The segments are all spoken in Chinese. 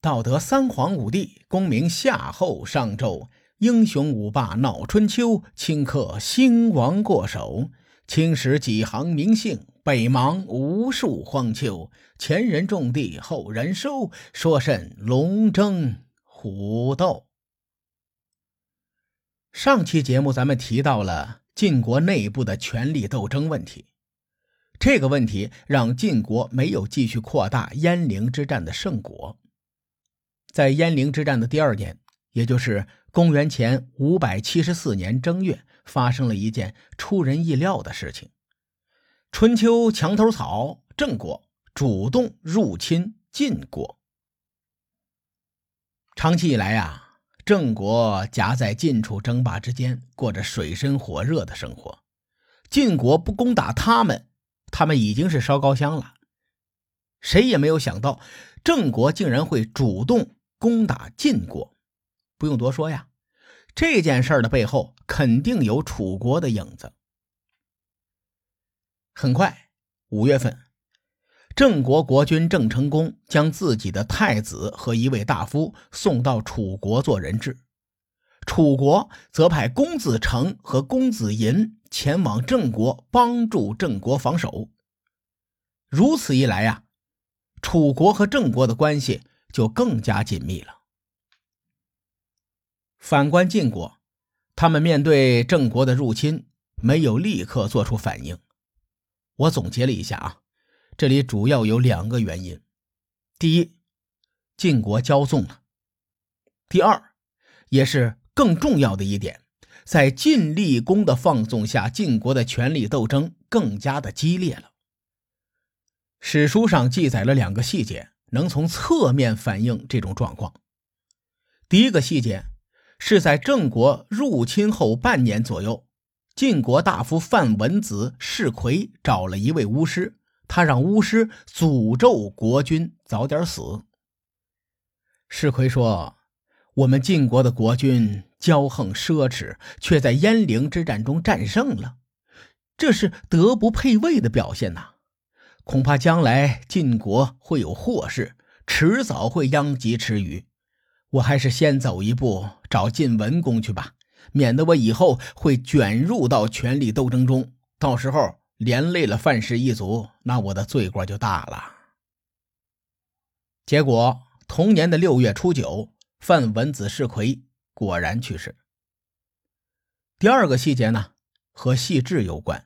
道德三皇五帝，功名夏后商周，英雄五霸闹春秋，顷刻兴亡过手。青史几行名姓，北邙无数荒丘。前人种地，后人收，说甚龙争虎斗？上期节目咱们提到了晋国内部的权力斗争问题，这个问题让晋国没有继续扩大鄢陵之战的胜果。在鄢陵之战的第二年，也就是公元前五百七十四年正月，发生了一件出人意料的事情：春秋墙头草郑国主动入侵晋国。长期以来啊，郑国夹在晋楚争霸之间，过着水深火热的生活。晋国不攻打他们，他们已经是烧高香了。谁也没有想到，郑国竟然会主动。攻打晋国，不用多说呀。这件事的背后肯定有楚国的影子。很快，五月份，郑国国君郑成功将自己的太子和一位大夫送到楚国做人质，楚国则派公子成和公子寅前往郑国帮助郑国防守。如此一来呀，楚国和郑国的关系。就更加紧密了。反观晋国，他们面对郑国的入侵，没有立刻做出反应。我总结了一下啊，这里主要有两个原因：第一，晋国骄纵了；第二，也是更重要的一点，在晋厉公的放纵下，晋国的权力斗争更加的激烈了。史书上记载了两个细节。能从侧面反映这种状况。第一个细节是在郑国入侵后半年左右，晋国大夫范文子世奎找了一位巫师，他让巫师诅咒国君早点死。世奎说：“我们晋国的国君骄横奢侈，却在鄢陵之战中战胜了，这是德不配位的表现呐。”恐怕将来晋国会有祸事，迟早会殃及池鱼。我还是先走一步找晋文公去吧，免得我以后会卷入到权力斗争中，到时候连累了范氏一族，那我的罪过就大了。结果同年的六月初九，范文子世奎果然去世。第二个细节呢，和细致有关。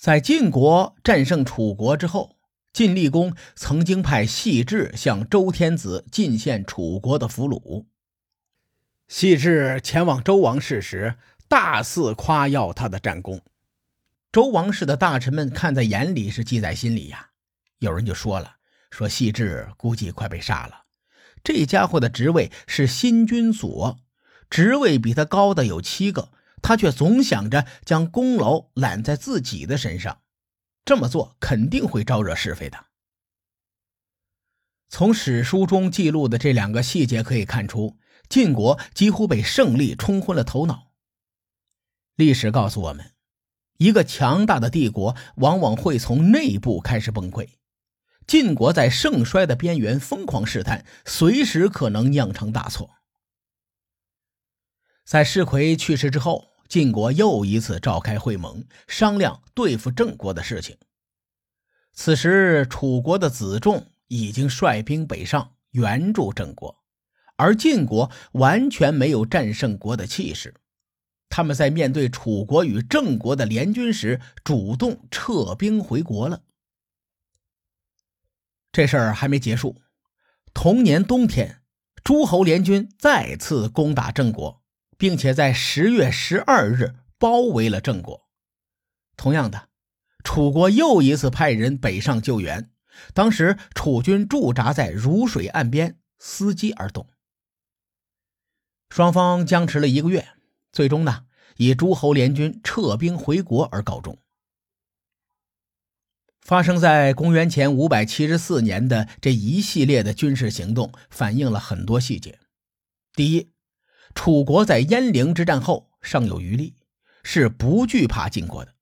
在晋国战胜楚国之后，晋厉公曾经派细致向周天子进献楚国的俘虏。细致前往周王室时，大肆夸耀他的战功。周王室的大臣们看在眼里，是记在心里呀。有人就说了：“说细致估计快被杀了。这家伙的职位是新君佐，职位比他高的有七个。”他却总想着将功劳揽在自己的身上，这么做肯定会招惹是非的。从史书中记录的这两个细节可以看出，晋国几乎被胜利冲昏了头脑。历史告诉我们，一个强大的帝国往往会从内部开始崩溃。晋国在盛衰的边缘疯狂试探，随时可能酿成大错。在世奎去世之后。晋国又一次召开会盟，商量对付郑国的事情。此时，楚国的子仲已经率兵北上援助郑国，而晋国完全没有战胜国的气势。他们在面对楚国与郑国的联军时，主动撤兵回国了。这事儿还没结束，同年冬天，诸侯联军再次攻打郑国。并且在十月十二日包围了郑国。同样的，楚国又一次派人北上救援。当时楚军驻扎在汝水岸边，伺机而动。双方僵持了一个月，最终呢，以诸侯联军撤兵回国而告终。发生在公元前五百七十四年的这一系列的军事行动，反映了很多细节。第一。楚国在鄢陵之战后尚有余力，是不惧怕晋国的。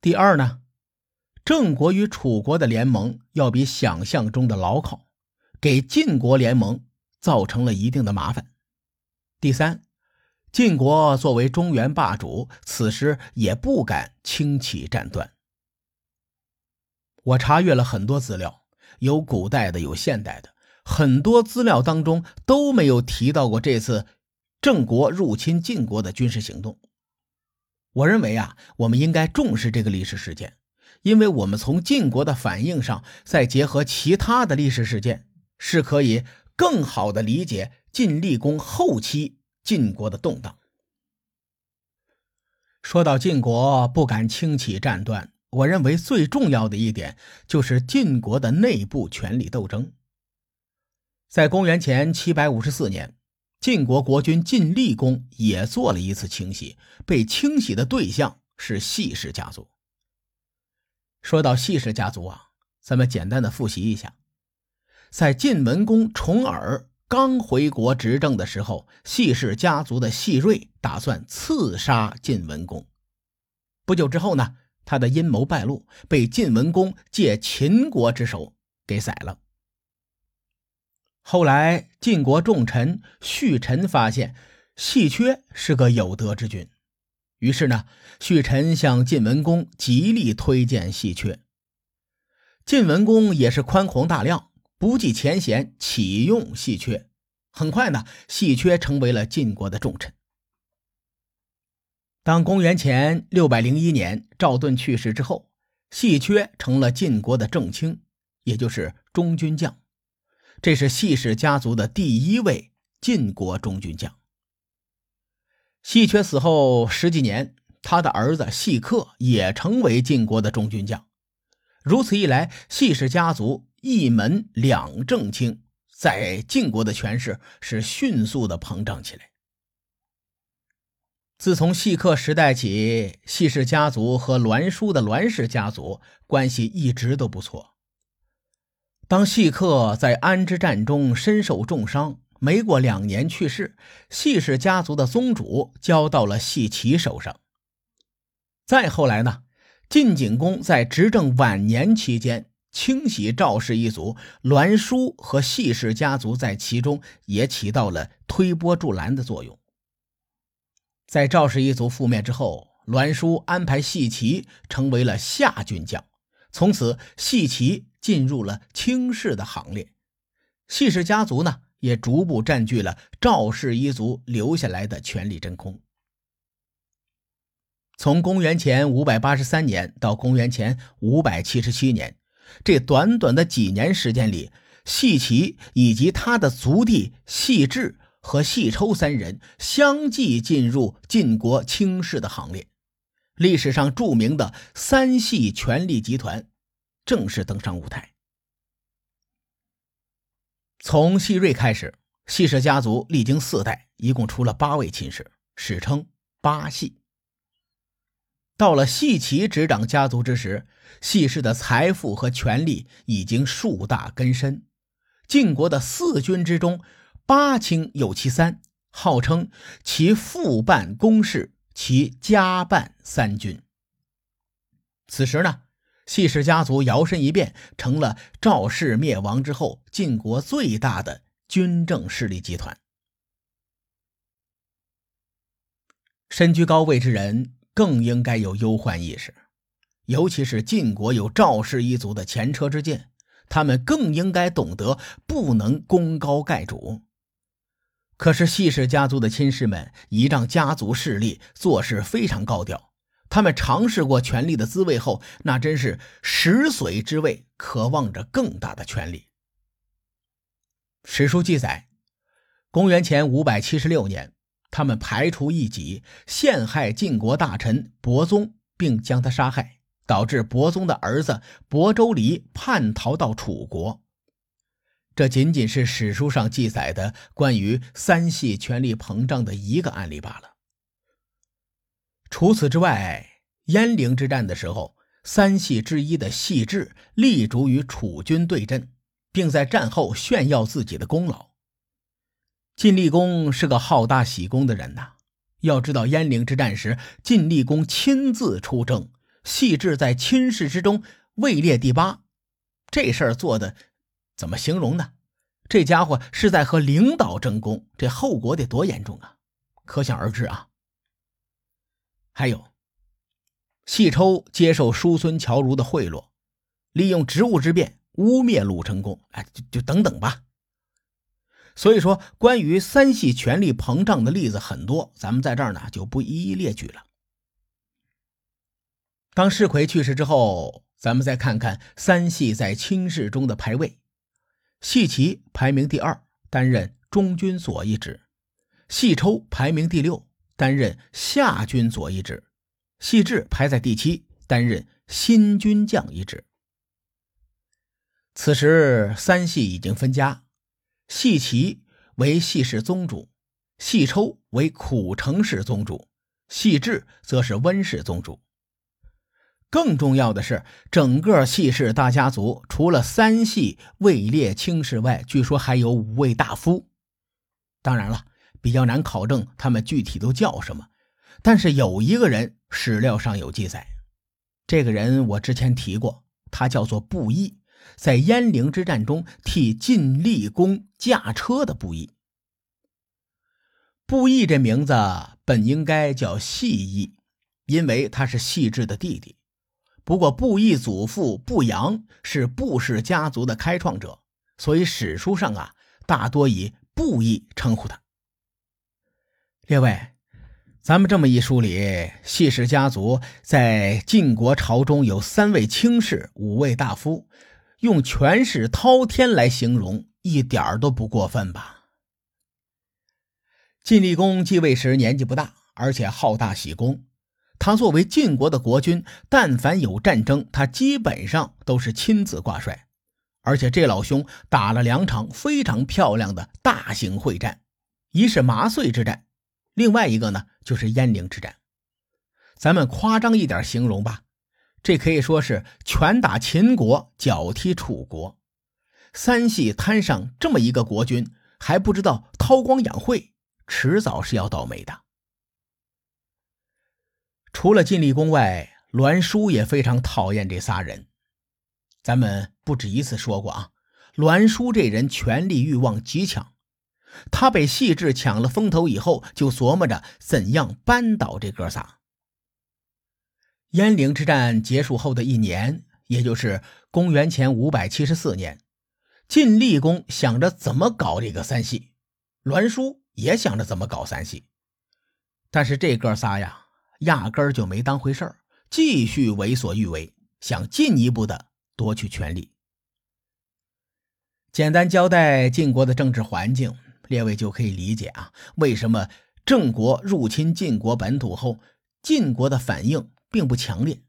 第二呢，郑国与楚国的联盟要比想象中的牢靠，给晋国联盟造成了一定的麻烦。第三，晋国作为中原霸主，此时也不敢轻启战端。我查阅了很多资料，有古代的，有现代的，很多资料当中都没有提到过这次郑国入侵晋国的军事行动。我认为啊，我们应该重视这个历史事件。因为我们从晋国的反应上，再结合其他的历史事件，是可以更好的理解晋厉公后期晋国的动荡。说到晋国不敢轻启战端，我认为最重要的一点就是晋国的内部权力斗争。在公元前七百五十四年，晋国国君晋厉公也做了一次清洗，被清洗的对象是细氏家族。说到细氏家族啊，咱们简单的复习一下，在晋文公重耳刚回国执政的时候，细氏家族的细瑞打算刺杀晋文公。不久之后呢，他的阴谋败露，被晋文公借秦国之手给宰了。后来晋国重臣胥臣发现细缺是个有德之君。于是呢，胥臣向晋文公极力推荐细缺。晋文公也是宽宏大量，不计前嫌启用细缺。很快呢，细缺成为了晋国的重臣。当公元前六百零一年赵盾去世之后，细缺成了晋国的正卿，也就是中军将。这是细氏家族的第一位晋国中军将。细缺死后十几年，他的儿子细克也成为晋国的中军将。如此一来，细氏家族一门两正卿，在晋国的权势是迅速的膨胀起来。自从细克时代起，细氏家族和栾书的栾氏家族关系一直都不错。当细克在安之战中身受重伤。没过两年去世，细氏家族的宗主交到了细齐手上。再后来呢，晋景公在执政晚年期间清洗赵氏一族，栾书和细氏家族在其中也起到了推波助澜的作用。在赵氏一族覆灭之后，栾书安排细齐成为了下军将，从此细齐进入了卿氏的行列。细氏家族呢？也逐步占据了赵氏一族留下来的权力真空。从公元前五百八十三年到公元前五百七十七年，这短短的几年时间里，细齐以及他的族弟细智和细抽三人相继进入晋国卿氏的行列，历史上著名的三系权力集团正式登上舞台。从细瑞开始，细氏家族历经四代，一共出了八位亲氏，史称八系。到了细齐执掌家族之时，细氏的财富和权力已经树大根深。晋国的四军之中，八卿有其三，号称其父办公事，其家办三军。此时呢？细氏家族摇身一变，成了赵氏灭亡之后晋国最大的军政势力集团。身居高位之人更应该有忧患意识，尤其是晋国有赵氏一族的前车之鉴，他们更应该懂得不能功高盖主。可是细氏家族的亲士们倚仗家族势力，做事非常高调。他们尝试过权力的滋味后，那真是食髓之味，渴望着更大的权力。史书记载，公元前五百七十六年，他们排除异己，陷害晋国大臣伯宗，并将他杀害，导致伯宗的儿子伯州离叛逃到楚国。这仅仅是史书上记载的关于三系权力膨胀的一个案例罢了。除此之外，鄢陵之战的时候，三系之一的细致立足与楚军对阵，并在战后炫耀自己的功劳。晋厉公是个好大喜功的人呐。要知道，鄢陵之战时，晋厉公亲自出征，细致在亲事之中位列第八，这事儿做的怎么形容呢？这家伙是在和领导争功，这后果得多严重啊！可想而知啊。还有，细抽接受叔孙侨如的贿赂，利用职务之便污蔑鲁成功，哎，就就等等吧。所以说，关于三系权力膨胀的例子很多，咱们在这儿呢就不一一列举了。当世奎去世之后，咱们再看看三系在清室中的排位：细齐排名第二，担任中军左一职；细抽排名第六，担任下军左一职；细致排在第七，担任新军将一职。此时三系已经分家。细齐为细氏宗主，细抽为苦城氏宗主，细致则是温氏宗主。更重要的是，整个细氏大家族除了三系位列卿士外，据说还有五位大夫。当然了，比较难考证他们具体都叫什么，但是有一个人史料上有记载，这个人我之前提过，他叫做布衣。在鄢陵之战中替晋厉公驾车的布衣，布衣这名字本应该叫细衣，因为他是细致的弟弟。不过布衣祖父布阳是布氏家族的开创者，所以史书上啊大多以布衣称呼他。列位，咱们这么一梳理，谢氏家族在晋国朝中有三位卿士，五位大夫。用权势滔天来形容，一点儿都不过分吧？晋厉公继位时年纪不大，而且好大喜功。他作为晋国的国君，但凡有战争，他基本上都是亲自挂帅。而且这老兄打了两场非常漂亮的大型会战，一是麻遂之战，另外一个呢就是鄢陵之战。咱们夸张一点形容吧。这可以说是拳打秦国，脚踢楚国。三系摊上这么一个国君，还不知道韬光养晦，迟早是要倒霉的。除了晋厉公外，栾书也非常讨厌这仨人。咱们不止一次说过啊，栾书这人权力欲望极强，他被细致抢了风头以后，就琢磨着怎样扳倒这哥仨。鄢陵之战结束后的一年，也就是公元前五百七十四年，晋厉公想着怎么搞这个三系，栾书也想着怎么搞三系，但是这哥仨呀，压根儿就没当回事儿，继续为所欲为，想进一步的夺取权力。简单交代晋国的政治环境，列位就可以理解啊，为什么郑国入侵晋国本土后，晋国的反应。并不强烈，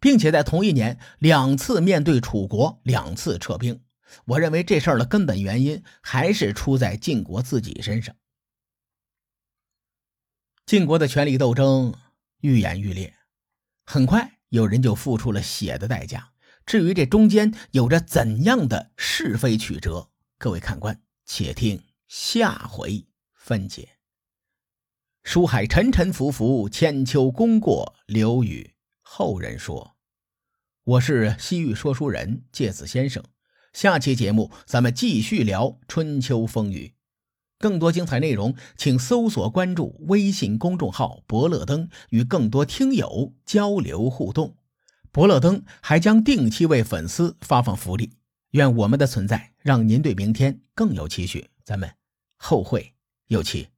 并且在同一年两次面对楚国，两次撤兵。我认为这事儿的根本原因还是出在晋国自己身上。晋国的权力斗争愈演愈烈，很快有人就付出了血的代价。至于这中间有着怎样的是非曲折，各位看官且听下回分解。书海沉沉浮浮，千秋功过留与后人说。我是西域说书人介子先生，下期节目咱们继续聊春秋风雨。更多精彩内容，请搜索关注微信公众号“伯乐灯”，与更多听友交流互动。伯乐灯还将定期为粉丝发放福利。愿我们的存在让您对明天更有期许。咱们后会有期。